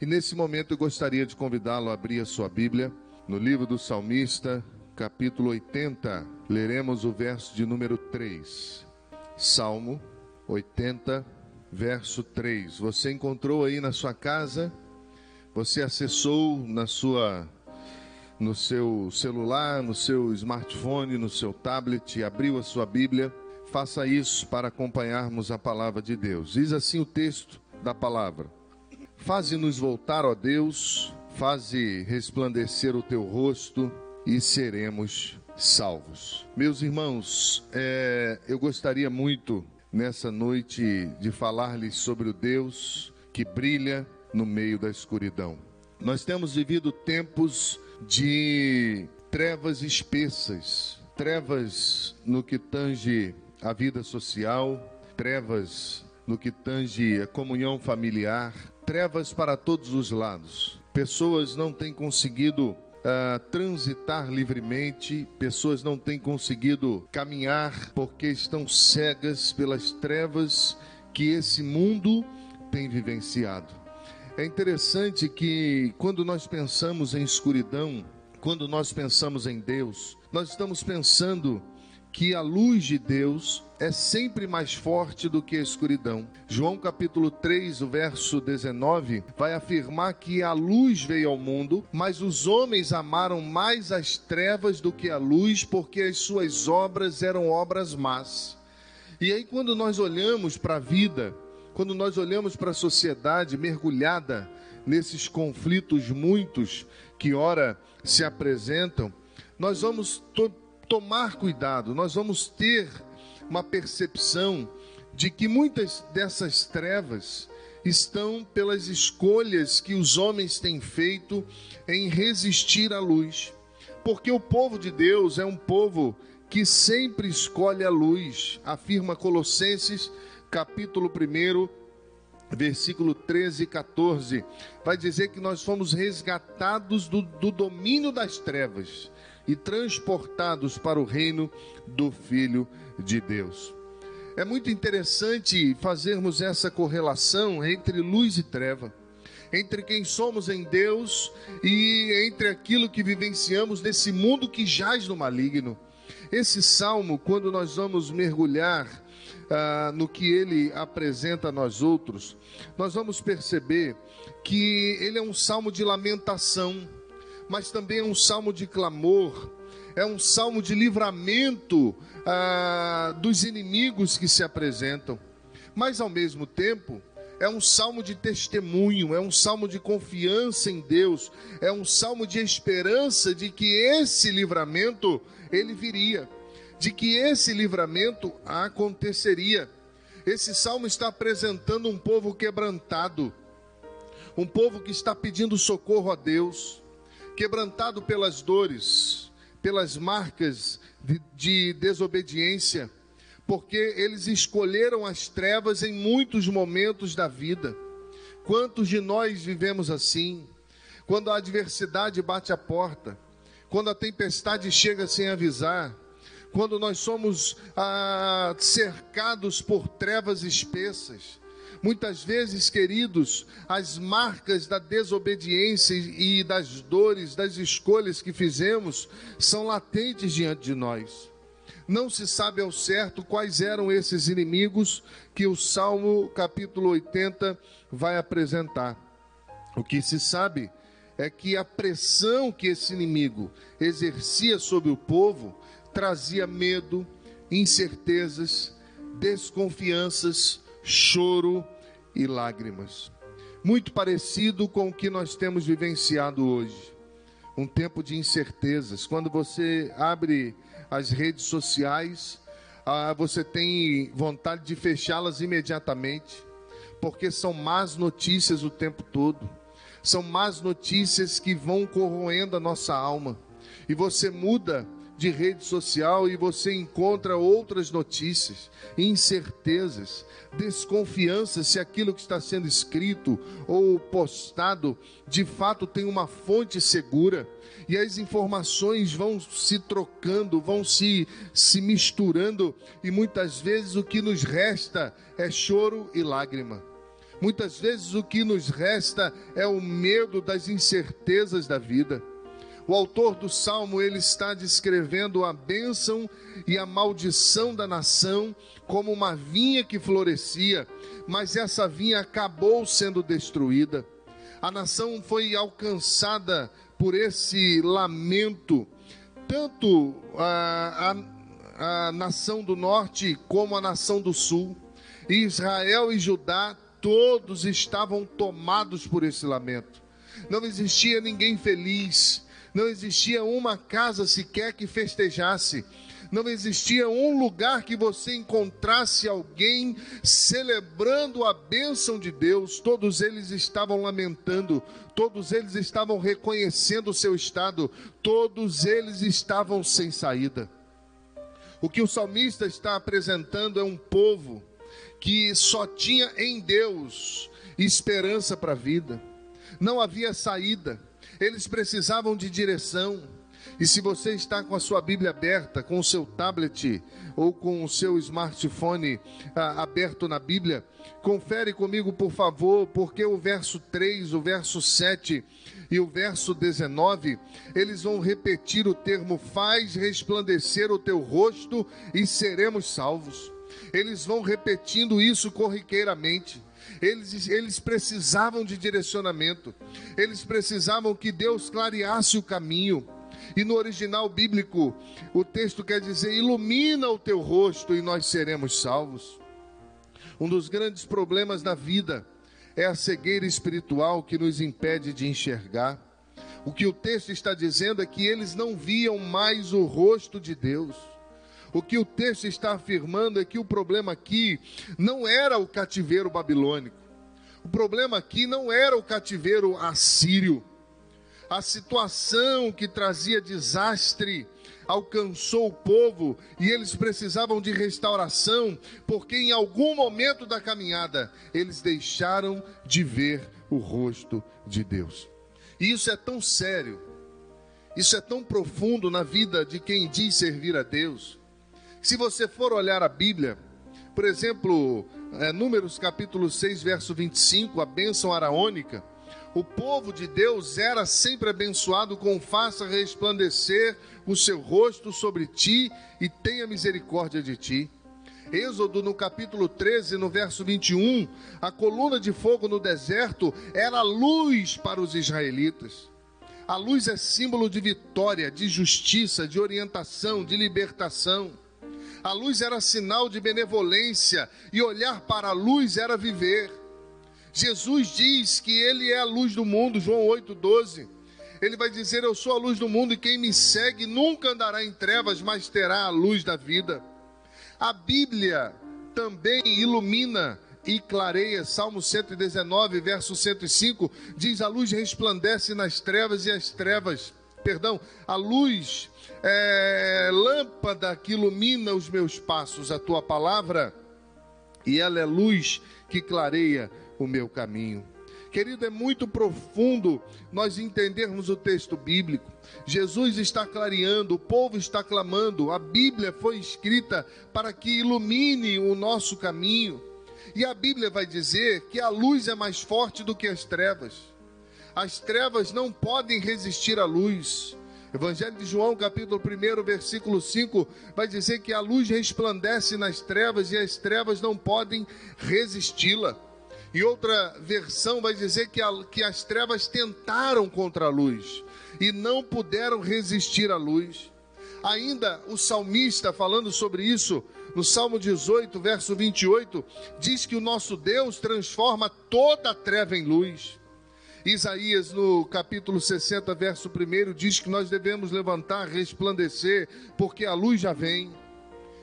E nesse momento eu gostaria de convidá-lo a abrir a sua Bíblia no livro do salmista, capítulo 80. Leremos o verso de número 3. Salmo 80, verso 3. Você encontrou aí na sua casa? Você acessou na sua no seu celular, no seu smartphone, no seu tablet, abriu a sua Bíblia? Faça isso para acompanharmos a palavra de Deus. Diz assim o texto da palavra: Faze-nos voltar, ó Deus, faze resplandecer o teu rosto e seremos salvos. Meus irmãos, é, eu gostaria muito nessa noite de falar-lhes sobre o Deus que brilha no meio da escuridão. Nós temos vivido tempos de trevas espessas, trevas no que tange a vida social, trevas no que tange a comunhão familiar, trevas para todos os lados. Pessoas não têm conseguido uh, transitar livremente, pessoas não têm conseguido caminhar porque estão cegas pelas trevas que esse mundo tem vivenciado. É interessante que quando nós pensamos em escuridão, quando nós pensamos em Deus, nós estamos pensando que a luz de Deus é sempre mais forte do que a escuridão. João capítulo 3, o verso 19, vai afirmar que a luz veio ao mundo, mas os homens amaram mais as trevas do que a luz, porque as suas obras eram obras más. E aí quando nós olhamos para a vida, quando nós olhamos para a sociedade mergulhada nesses conflitos muitos que ora se apresentam, nós vamos tomar cuidado, nós vamos ter uma percepção de que muitas dessas trevas estão pelas escolhas que os homens têm feito em resistir à luz. Porque o povo de Deus é um povo que sempre escolhe a luz, afirma Colossenses, capítulo 1, versículo 13 e 14. Vai dizer que nós fomos resgatados do, do domínio das trevas e transportados para o reino do Filho de Deus. É muito interessante fazermos essa correlação entre luz e treva, entre quem somos em Deus e entre aquilo que vivenciamos nesse mundo que jaz no maligno. Esse salmo, quando nós vamos mergulhar ah, no que ele apresenta a nós outros, nós vamos perceber que ele é um salmo de lamentação mas também é um salmo de clamor, é um salmo de livramento ah, dos inimigos que se apresentam. Mas ao mesmo tempo, é um salmo de testemunho, é um salmo de confiança em Deus, é um salmo de esperança de que esse livramento ele viria, de que esse livramento aconteceria. Esse salmo está apresentando um povo quebrantado, um povo que está pedindo socorro a Deus, quebrantado pelas dores, pelas marcas de, de desobediência, porque eles escolheram as trevas em muitos momentos da vida. Quantos de nós vivemos assim? Quando a adversidade bate a porta, quando a tempestade chega sem avisar, quando nós somos ah, cercados por trevas espessas, Muitas vezes, queridos, as marcas da desobediência e das dores, das escolhas que fizemos, são latentes diante de nós. Não se sabe ao certo quais eram esses inimigos que o Salmo capítulo 80 vai apresentar. O que se sabe é que a pressão que esse inimigo exercia sobre o povo trazia medo, incertezas, desconfianças, choro e lágrimas. Muito parecido com o que nós temos vivenciado hoje. Um tempo de incertezas. Quando você abre as redes sociais, ah, você tem vontade de fechá-las imediatamente, porque são más notícias o tempo todo. São más notícias que vão corroendo a nossa alma. E você muda de rede social e você encontra outras notícias, incertezas, desconfiança se aquilo que está sendo escrito ou postado de fato tem uma fonte segura. E as informações vão se trocando, vão se, se misturando, e muitas vezes o que nos resta é choro e lágrima Muitas vezes o que nos resta é o medo das incertezas da vida. O autor do salmo ele está descrevendo a bênção e a maldição da nação como uma vinha que florescia, mas essa vinha acabou sendo destruída. A nação foi alcançada por esse lamento, tanto a, a, a nação do norte como a nação do sul. Israel e Judá todos estavam tomados por esse lamento. Não existia ninguém feliz, não existia uma casa sequer que festejasse, não existia um lugar que você encontrasse alguém celebrando a bênção de Deus, todos eles estavam lamentando, todos eles estavam reconhecendo o seu estado, todos eles estavam sem saída. O que o salmista está apresentando é um povo que só tinha em Deus esperança para a vida, não havia saída eles precisavam de direção. E se você está com a sua Bíblia aberta, com o seu tablet ou com o seu smartphone ah, aberto na Bíblia, confere comigo, por favor, porque o verso 3, o verso 7 e o verso 19, eles vão repetir o termo: faz resplandecer o teu rosto e seremos salvos. Eles vão repetindo isso corriqueiramente. Eles, eles precisavam de direcionamento, eles precisavam que Deus clareasse o caminho. E no original bíblico, o texto quer dizer: ilumina o teu rosto e nós seremos salvos. Um dos grandes problemas da vida é a cegueira espiritual que nos impede de enxergar. O que o texto está dizendo é que eles não viam mais o rosto de Deus. O que o texto está afirmando é que o problema aqui não era o cativeiro babilônico. O problema aqui não era o cativeiro assírio. A situação que trazia desastre alcançou o povo e eles precisavam de restauração, porque em algum momento da caminhada eles deixaram de ver o rosto de Deus. E isso é tão sério, isso é tão profundo na vida de quem diz servir a Deus, se você for olhar a Bíblia, por exemplo, é, Números capítulo 6, verso 25, a bênção araônica, o povo de Deus era sempre abençoado com faça resplandecer o seu rosto sobre ti e tenha misericórdia de ti. Êxodo no capítulo 13, no verso 21, a coluna de fogo no deserto era luz para os israelitas. A luz é símbolo de vitória, de justiça, de orientação, de libertação. A luz era sinal de benevolência e olhar para a luz era viver. Jesus diz que ele é a luz do mundo, João 8:12. Ele vai dizer: Eu sou a luz do mundo e quem me segue nunca andará em trevas, mas terá a luz da vida. A Bíblia também ilumina e clareia. Salmo 119, verso 105 diz: A luz resplandece nas trevas e as trevas, perdão, a luz é, lâmpada que ilumina os meus passos, a tua palavra, e ela é luz que clareia o meu caminho. Querido, é muito profundo nós entendermos o texto bíblico. Jesus está clareando, o povo está clamando, a Bíblia foi escrita para que ilumine o nosso caminho. E a Bíblia vai dizer que a luz é mais forte do que as trevas. As trevas não podem resistir à luz. Evangelho de João, capítulo 1, versículo 5, vai dizer que a luz resplandece nas trevas e as trevas não podem resisti-la. E outra versão vai dizer que, a, que as trevas tentaram contra a luz e não puderam resistir à luz. Ainda o salmista, falando sobre isso, no Salmo 18, verso 28, diz que o nosso Deus transforma toda a treva em luz. Isaías, no capítulo 60, verso 1, diz que nós devemos levantar, resplandecer, porque a luz já vem.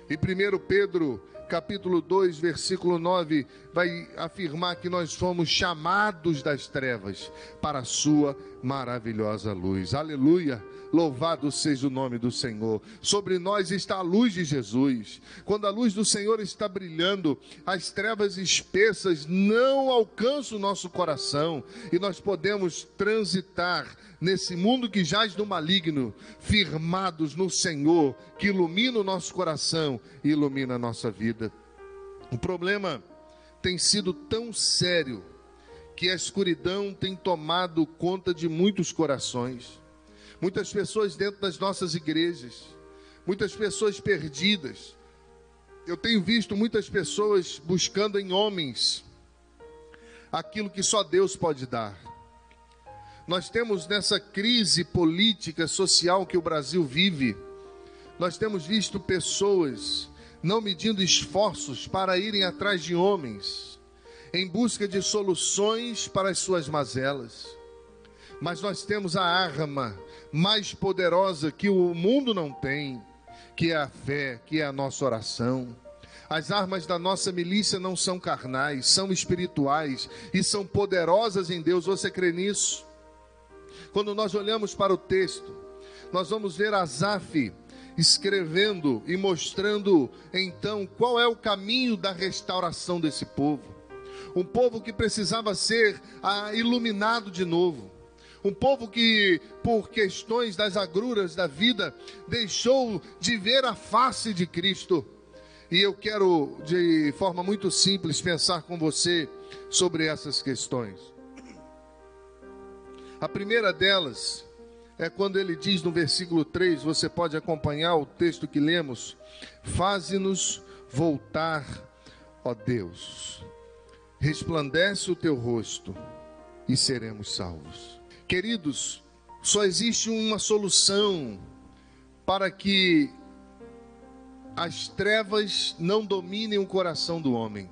E 1 Pedro, capítulo 2, versículo 9, vai afirmar que nós fomos chamados das trevas para a sua maravilhosa luz. Aleluia! Louvado seja o nome do Senhor. Sobre nós está a luz de Jesus. Quando a luz do Senhor está brilhando, as trevas espessas não alcançam o nosso coração e nós podemos transitar nesse mundo que jaz no maligno, firmados no Senhor, que ilumina o nosso coração e ilumina a nossa vida. O problema tem sido tão sério que a escuridão tem tomado conta de muitos corações. Muitas pessoas dentro das nossas igrejas, muitas pessoas perdidas. Eu tenho visto muitas pessoas buscando em homens aquilo que só Deus pode dar. Nós temos nessa crise política, social que o Brasil vive, nós temos visto pessoas não medindo esforços para irem atrás de homens, em busca de soluções para as suas mazelas. Mas nós temos a arma mais poderosa que o mundo não tem, que é a fé, que é a nossa oração. As armas da nossa milícia não são carnais, são espirituais e são poderosas em Deus. Você crê nisso? Quando nós olhamos para o texto, nós vamos ver Asaf escrevendo e mostrando então qual é o caminho da restauração desse povo. Um povo que precisava ser ah, iluminado de novo. Um povo que, por questões das agruras da vida, deixou de ver a face de Cristo e eu quero, de forma muito simples, pensar com você sobre essas questões. A primeira delas é quando ele diz no versículo 3, você pode acompanhar o texto que lemos: Faze-nos voltar, ó Deus, resplandece o teu rosto e seremos salvos. Queridos, só existe uma solução para que as trevas não dominem o coração do homem.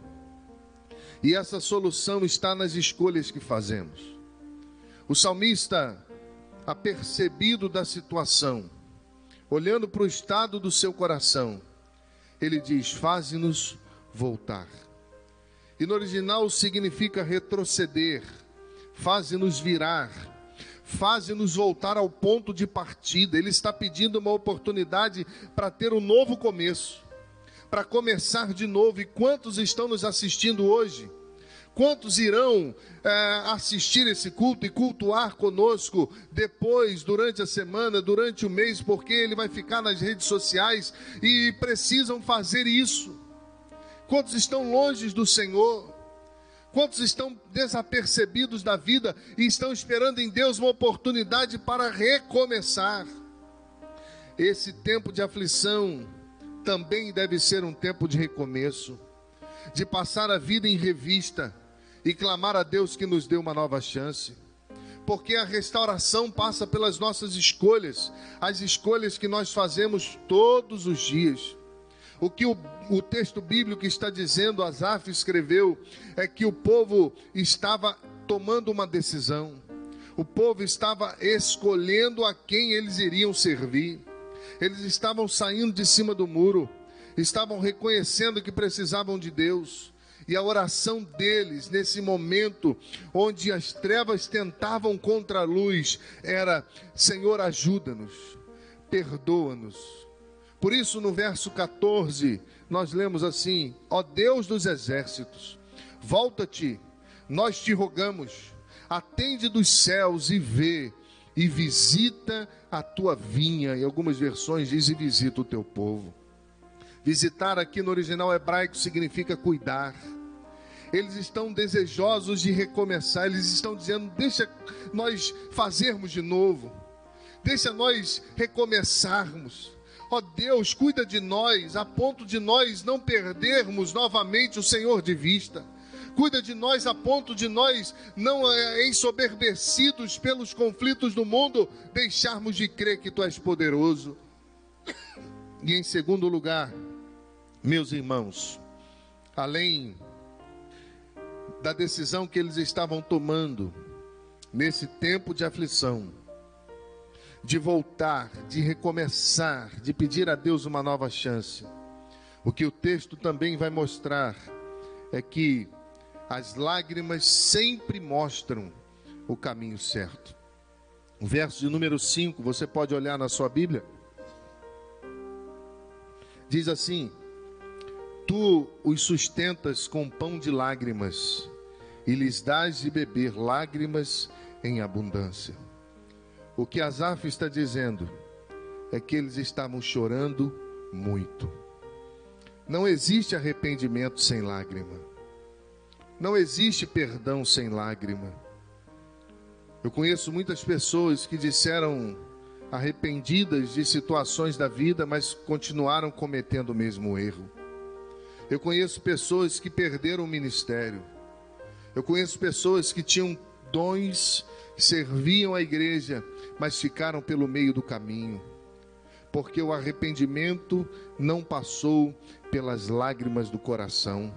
E essa solução está nas escolhas que fazemos. O salmista, apercebido da situação, olhando para o estado do seu coração, ele diz: Faze-nos voltar. E no original significa retroceder, faze-nos virar faze-nos voltar ao ponto de partida. Ele está pedindo uma oportunidade para ter um novo começo, para começar de novo. E quantos estão nos assistindo hoje? Quantos irão é, assistir esse culto e cultuar conosco depois, durante a semana, durante o mês, porque ele vai ficar nas redes sociais e precisam fazer isso? Quantos estão longe do Senhor? Quantos estão desapercebidos da vida e estão esperando em Deus uma oportunidade para recomeçar? Esse tempo de aflição também deve ser um tempo de recomeço, de passar a vida em revista e clamar a Deus que nos dê uma nova chance. Porque a restauração passa pelas nossas escolhas, as escolhas que nós fazemos todos os dias. O que o, o texto bíblico está dizendo, Asaf escreveu, é que o povo estava tomando uma decisão. O povo estava escolhendo a quem eles iriam servir. Eles estavam saindo de cima do muro, estavam reconhecendo que precisavam de Deus. E a oração deles, nesse momento onde as trevas tentavam contra a luz, era: Senhor, ajuda-nos, perdoa-nos, por isso, no verso 14, nós lemos assim: Ó Deus dos exércitos, volta-te, nós te rogamos, atende dos céus e vê, e visita a tua vinha. Em algumas versões diz: e visita o teu povo. Visitar aqui no original hebraico significa cuidar. Eles estão desejosos de recomeçar, eles estão dizendo: deixa nós fazermos de novo, deixa nós recomeçarmos. Ó Deus, cuida de nós, a ponto de nós não perdermos novamente o Senhor de vista. Cuida de nós a ponto de nós, não é, ensoberbecidos pelos conflitos do mundo, deixarmos de crer que Tu és poderoso. E em segundo lugar, meus irmãos, além da decisão que eles estavam tomando nesse tempo de aflição, de voltar, de recomeçar, de pedir a Deus uma nova chance. O que o texto também vai mostrar é que as lágrimas sempre mostram o caminho certo. O verso de número 5, você pode olhar na sua Bíblia. Diz assim: Tu os sustentas com pão de lágrimas, e lhes dás de beber lágrimas em abundância. O que Asaf está dizendo é que eles estavam chorando muito. Não existe arrependimento sem lágrima. Não existe perdão sem lágrima. Eu conheço muitas pessoas que disseram arrependidas de situações da vida, mas continuaram cometendo o mesmo erro. Eu conheço pessoas que perderam o ministério. Eu conheço pessoas que tinham dons, serviam a igreja, mas ficaram pelo meio do caminho, porque o arrependimento não passou pelas lágrimas do coração.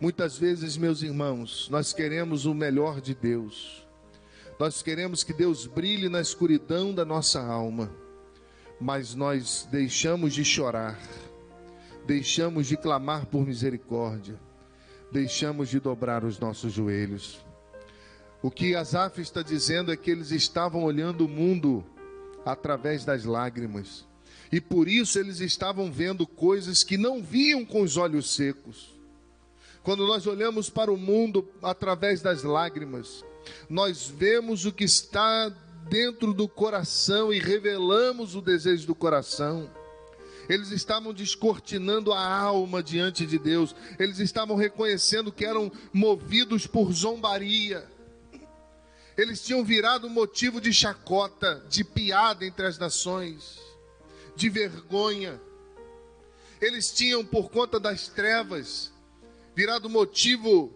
Muitas vezes, meus irmãos, nós queremos o melhor de Deus. Nós queremos que Deus brilhe na escuridão da nossa alma, mas nós deixamos de chorar, deixamos de clamar por misericórdia, deixamos de dobrar os nossos joelhos. O que Asaf está dizendo é que eles estavam olhando o mundo através das lágrimas. E por isso eles estavam vendo coisas que não viam com os olhos secos. Quando nós olhamos para o mundo através das lágrimas, nós vemos o que está dentro do coração e revelamos o desejo do coração. Eles estavam descortinando a alma diante de Deus, eles estavam reconhecendo que eram movidos por zombaria eles tinham virado motivo de chacota, de piada entre as nações, de vergonha. Eles tinham, por conta das trevas, virado motivo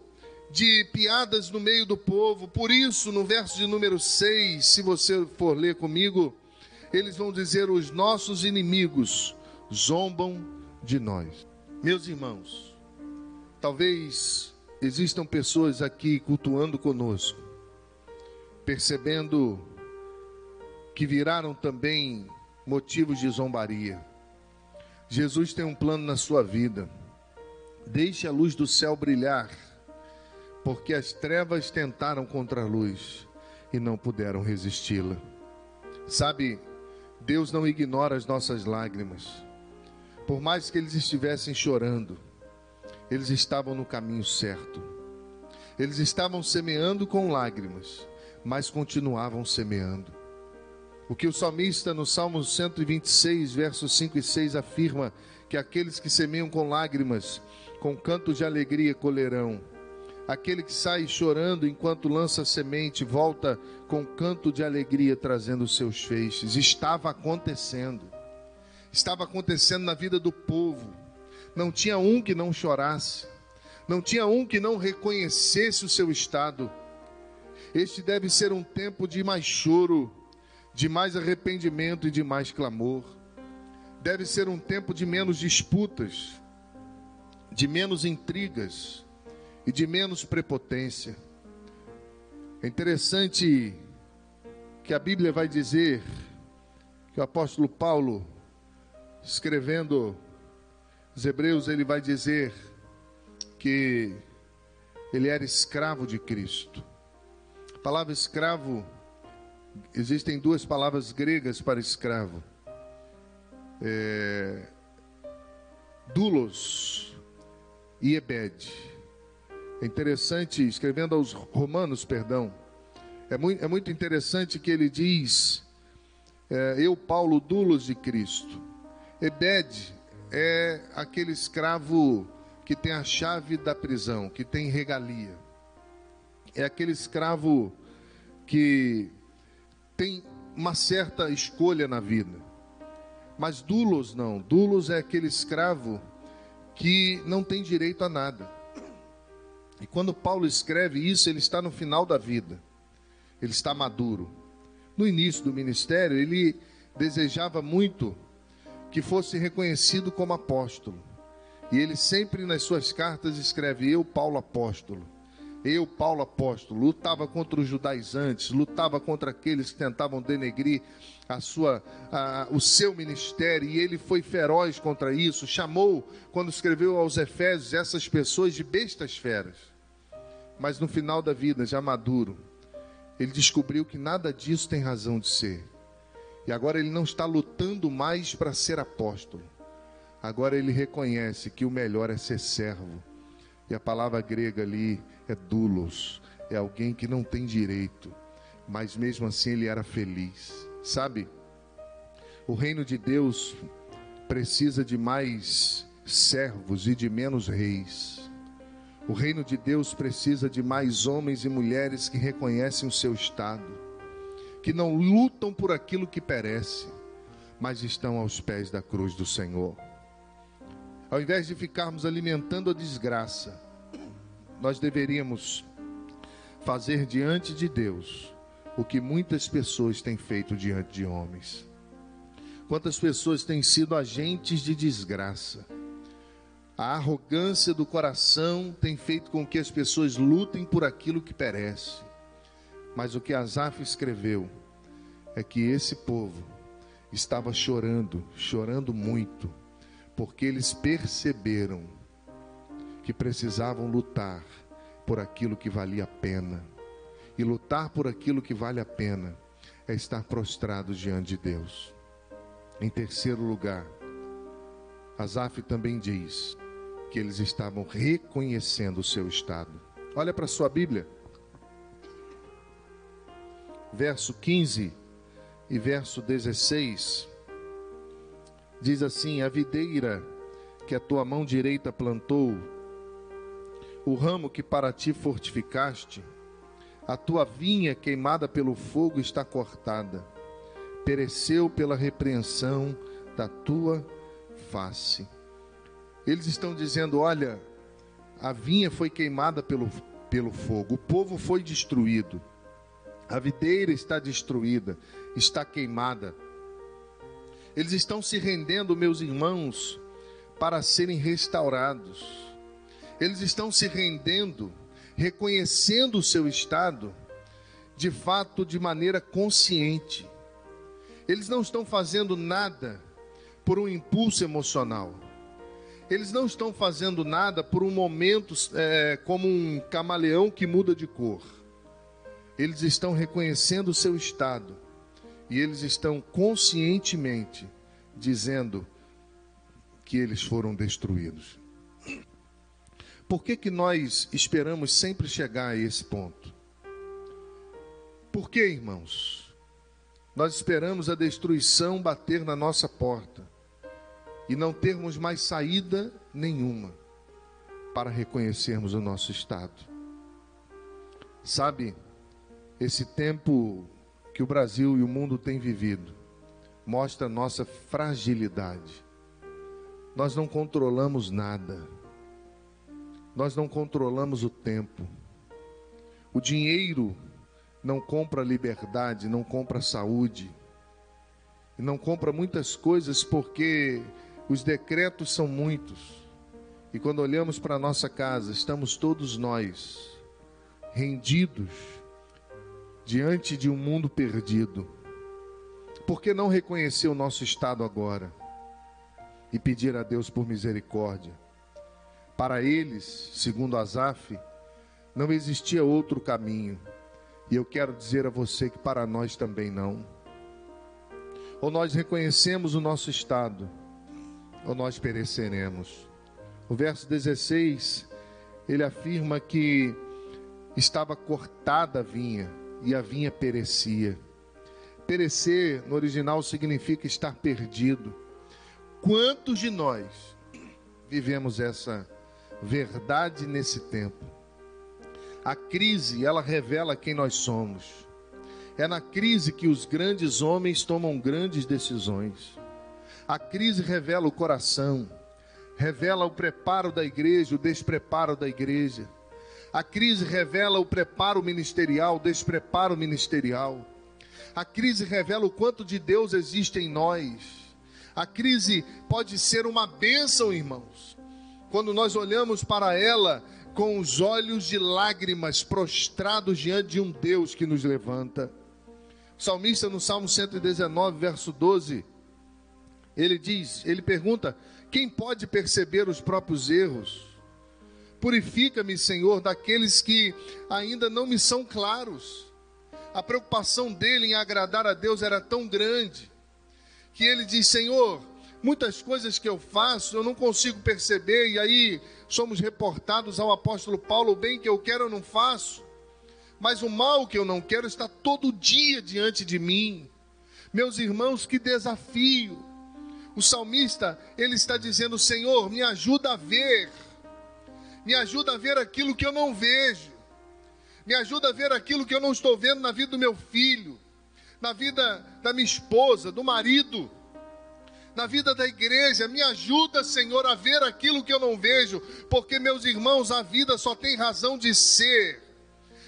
de piadas no meio do povo. Por isso, no verso de número 6, se você for ler comigo, eles vão dizer: Os nossos inimigos zombam de nós. Meus irmãos, talvez existam pessoas aqui cultuando conosco percebendo que viraram também motivos de zombaria. Jesus tem um plano na sua vida. Deixe a luz do céu brilhar, porque as trevas tentaram contra a luz e não puderam resisti-la. Sabe, Deus não ignora as nossas lágrimas. Por mais que eles estivessem chorando, eles estavam no caminho certo. Eles estavam semeando com lágrimas, mas continuavam semeando. O que o salmista no Salmo 126, versos 5 e 6 afirma que aqueles que semeiam com lágrimas, com cantos de alegria colherão. Aquele que sai chorando enquanto lança semente, volta com canto de alegria trazendo seus feixes. Estava acontecendo. Estava acontecendo na vida do povo. Não tinha um que não chorasse. Não tinha um que não reconhecesse o seu estado este deve ser um tempo de mais choro, de mais arrependimento e de mais clamor. Deve ser um tempo de menos disputas, de menos intrigas e de menos prepotência. É interessante que a Bíblia vai dizer que o apóstolo Paulo, escrevendo os Hebreus, ele vai dizer que ele era escravo de Cristo palavra escravo, existem duas palavras gregas para escravo. É, dulos e ebed. É interessante, escrevendo aos romanos, perdão, é muito, é muito interessante que ele diz, é, eu, Paulo, dulos de Cristo. Ebed é aquele escravo que tem a chave da prisão, que tem regalia é aquele escravo que tem uma certa escolha na vida. Mas dulos não. Dulos é aquele escravo que não tem direito a nada. E quando Paulo escreve isso, ele está no final da vida. Ele está maduro. No início do ministério, ele desejava muito que fosse reconhecido como apóstolo. E ele sempre nas suas cartas escreve: Eu, Paulo apóstolo. Eu, Paulo apóstolo, lutava contra os judaizantes, lutava contra aqueles que tentavam denegrir a sua, a, o seu ministério, e ele foi feroz contra isso. Chamou, quando escreveu aos Efésios, essas pessoas de bestas feras. Mas no final da vida, já maduro, ele descobriu que nada disso tem razão de ser. E agora ele não está lutando mais para ser apóstolo. Agora ele reconhece que o melhor é ser servo. E a palavra grega ali é dulos, é alguém que não tem direito, mas mesmo assim ele era feliz. Sabe? O reino de Deus precisa de mais servos e de menos reis. O reino de Deus precisa de mais homens e mulheres que reconhecem o seu estado, que não lutam por aquilo que perece, mas estão aos pés da cruz do Senhor. Ao invés de ficarmos alimentando a desgraça, nós deveríamos fazer diante de Deus o que muitas pessoas têm feito diante de homens. Quantas pessoas têm sido agentes de desgraça? A arrogância do coração tem feito com que as pessoas lutem por aquilo que perece. Mas o que Asaf escreveu é que esse povo estava chorando, chorando muito, porque eles perceberam que precisavam lutar por aquilo que valia a pena. E lutar por aquilo que vale a pena é estar prostrado diante de Deus. Em terceiro lugar, Asaf também diz: que eles estavam reconhecendo o seu estado. Olha para sua Bíblia. Verso 15 e verso 16. Diz assim: A videira que a tua mão direita plantou, o ramo que para ti fortificaste, a tua vinha queimada pelo fogo está cortada, pereceu pela repreensão da tua face. Eles estão dizendo: olha, a vinha foi queimada pelo, pelo fogo, o povo foi destruído, a videira está destruída, está queimada. Eles estão se rendendo, meus irmãos, para serem restaurados. Eles estão se rendendo, reconhecendo o seu estado, de fato, de maneira consciente. Eles não estão fazendo nada por um impulso emocional eles não estão fazendo nada por um momento é, como um camaleão que muda de cor. Eles estão reconhecendo o seu estado e eles estão conscientemente dizendo que eles foram destruídos. Por que, que nós esperamos sempre chegar a esse ponto? Por que, irmãos? Nós esperamos a destruição bater na nossa porta e não termos mais saída nenhuma para reconhecermos o nosso estado. Sabe, esse tempo que o Brasil e o mundo têm vivido mostra nossa fragilidade. Nós não controlamos nada. Nós não controlamos o tempo. O dinheiro não compra liberdade, não compra saúde, e não compra muitas coisas porque os decretos são muitos. E quando olhamos para a nossa casa, estamos todos nós rendidos diante de um mundo perdido. Por que não reconhecer o nosso estado agora e pedir a Deus por misericórdia? Para eles, segundo Asaf, não existia outro caminho. E eu quero dizer a você que para nós também não. Ou nós reconhecemos o nosso estado ou nós pereceremos. O verso 16, ele afirma que estava cortada a vinha e a vinha perecia. Perecer no original significa estar perdido. Quantos de nós vivemos essa verdade nesse tempo? A crise, ela revela quem nós somos. É na crise que os grandes homens tomam grandes decisões. A crise revela o coração, revela o preparo da igreja, o despreparo da igreja. A crise revela o preparo ministerial, o despreparo ministerial. A crise revela o quanto de Deus existe em nós. A crise pode ser uma bênção, irmãos, quando nós olhamos para ela com os olhos de lágrimas, prostrados diante de um Deus que nos levanta. O salmista, no Salmo 119, verso 12 ele diz, ele pergunta: quem pode perceber os próprios erros? Purifica-me, Senhor, daqueles que ainda não me são claros. A preocupação dele em agradar a Deus era tão grande que ele diz: Senhor, muitas coisas que eu faço eu não consigo perceber, e aí somos reportados ao apóstolo Paulo: o bem que eu quero eu não faço, mas o mal que eu não quero está todo dia diante de mim. Meus irmãos, que desafio! O salmista, ele está dizendo: Senhor, me ajuda a ver Me ajuda a ver aquilo que eu não vejo. Me ajuda a ver aquilo que eu não estou vendo na vida do meu filho, na vida da minha esposa, do marido, na vida da igreja. Me ajuda, Senhor, a ver aquilo que eu não vejo, porque, meus irmãos, a vida só tem razão de ser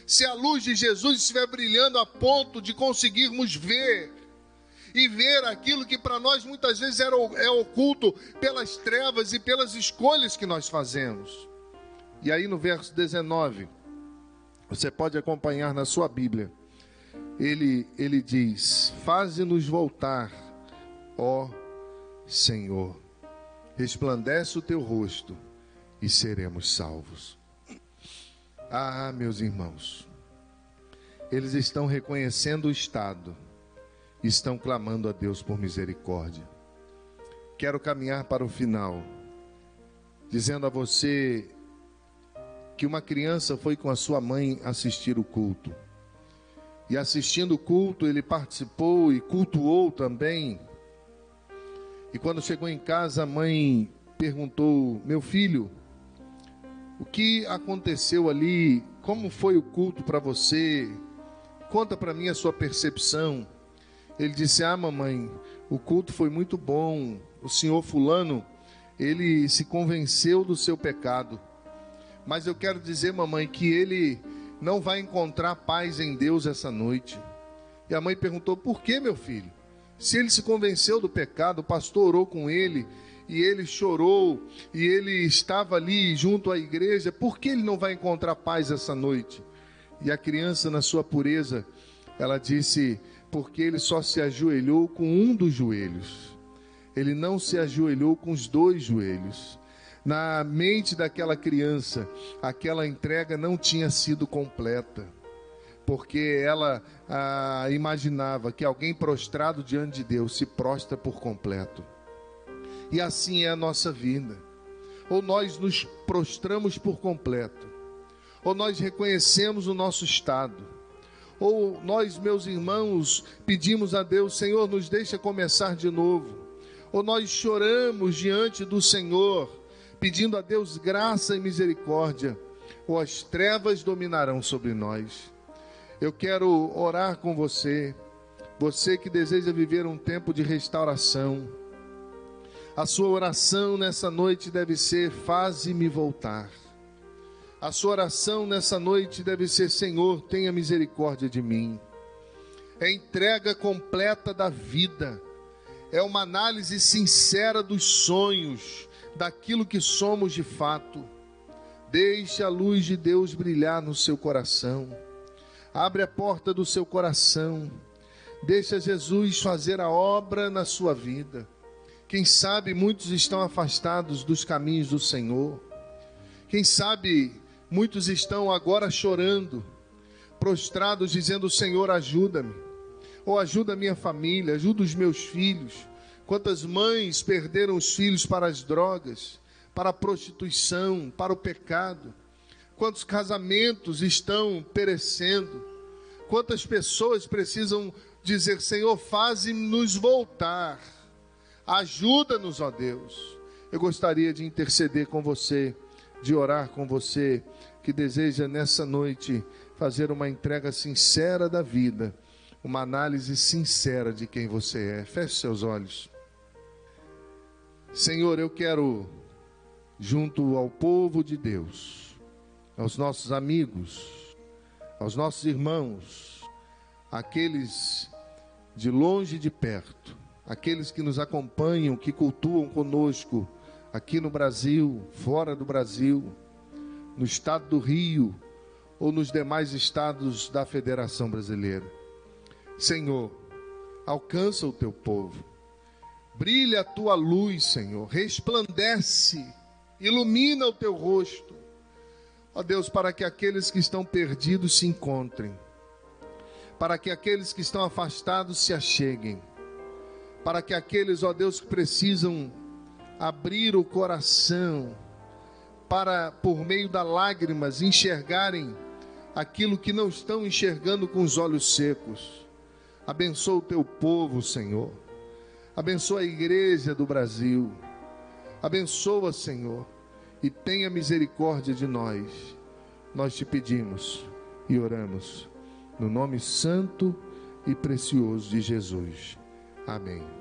se a luz de Jesus estiver brilhando a ponto de conseguirmos ver e ver aquilo que para nós muitas vezes era, é oculto pelas trevas e pelas escolhas que nós fazemos. E aí no verso 19, você pode acompanhar na sua Bíblia. Ele, ele diz: Faze-nos voltar, ó Senhor, resplandece o teu rosto e seremos salvos. Ah, meus irmãos, eles estão reconhecendo o Estado, estão clamando a Deus por misericórdia. Quero caminhar para o final, dizendo a você que uma criança foi com a sua mãe assistir o culto. E assistindo o culto, ele participou e cultuou também. E quando chegou em casa, a mãe perguntou: Meu filho, o que aconteceu ali? Como foi o culto para você? Conta para mim a sua percepção. Ele disse: Ah, mamãe, o culto foi muito bom. O senhor Fulano, ele se convenceu do seu pecado. Mas eu quero dizer, mamãe, que ele não vai encontrar paz em Deus essa noite. E a mãe perguntou: Por que, meu filho? Se ele se convenceu do pecado, o pastor orou com ele e ele chorou, e ele estava ali junto à igreja, por que ele não vai encontrar paz essa noite? E a criança, na sua pureza, ela disse: porque ele só se ajoelhou com um dos joelhos, ele não se ajoelhou com os dois joelhos. Na mente daquela criança, aquela entrega não tinha sido completa, porque ela ah, imaginava que alguém prostrado diante de Deus se prostra por completo. E assim é a nossa vida. Ou nós nos prostramos por completo, ou nós reconhecemos o nosso estado, ou nós, meus irmãos, pedimos a Deus, Senhor, nos deixa começar de novo, ou nós choramos diante do Senhor, pedindo a Deus graça e misericórdia, ou as trevas dominarão sobre nós. Eu quero orar com você, você que deseja viver um tempo de restauração a sua oração nessa noite deve ser: faze-me voltar. A sua oração nessa noite deve ser: Senhor, tenha misericórdia de mim. É entrega completa da vida, é uma análise sincera dos sonhos, daquilo que somos de fato. Deixe a luz de Deus brilhar no seu coração. Abre a porta do seu coração. Deixa Jesus fazer a obra na sua vida. Quem sabe muitos estão afastados dos caminhos do Senhor. Quem sabe muitos estão agora chorando, prostrados, dizendo: Senhor, ajuda-me. Ou ajuda a minha família, ajuda os meus filhos. Quantas mães perderam os filhos para as drogas, para a prostituição, para o pecado. Quantos casamentos estão perecendo. Quantas pessoas precisam dizer: Senhor, faze-nos voltar Ajuda-nos, ó Deus. Eu gostaria de interceder com você, de orar com você, que deseja nessa noite fazer uma entrega sincera da vida, uma análise sincera de quem você é. Feche seus olhos. Senhor, eu quero, junto ao povo de Deus, aos nossos amigos, aos nossos irmãos, aqueles de longe e de perto, aqueles que nos acompanham, que cultuam conosco aqui no Brasil, fora do Brasil, no estado do Rio ou nos demais estados da Federação Brasileira. Senhor, alcança o teu povo. Brilha a tua luz, Senhor, resplandece, ilumina o teu rosto. Ó Deus, para que aqueles que estão perdidos se encontrem, para que aqueles que estão afastados se acheguem para que aqueles, ó Deus, que precisam abrir o coração, para, por meio das lágrimas, enxergarem aquilo que não estão enxergando com os olhos secos. Abençoa o teu povo, Senhor. Abençoa a igreja do Brasil. Abençoa, Senhor. e tenha misericórdia de nós. Nós te pedimos e oramos no nome santo e precioso de Jesus. Amém.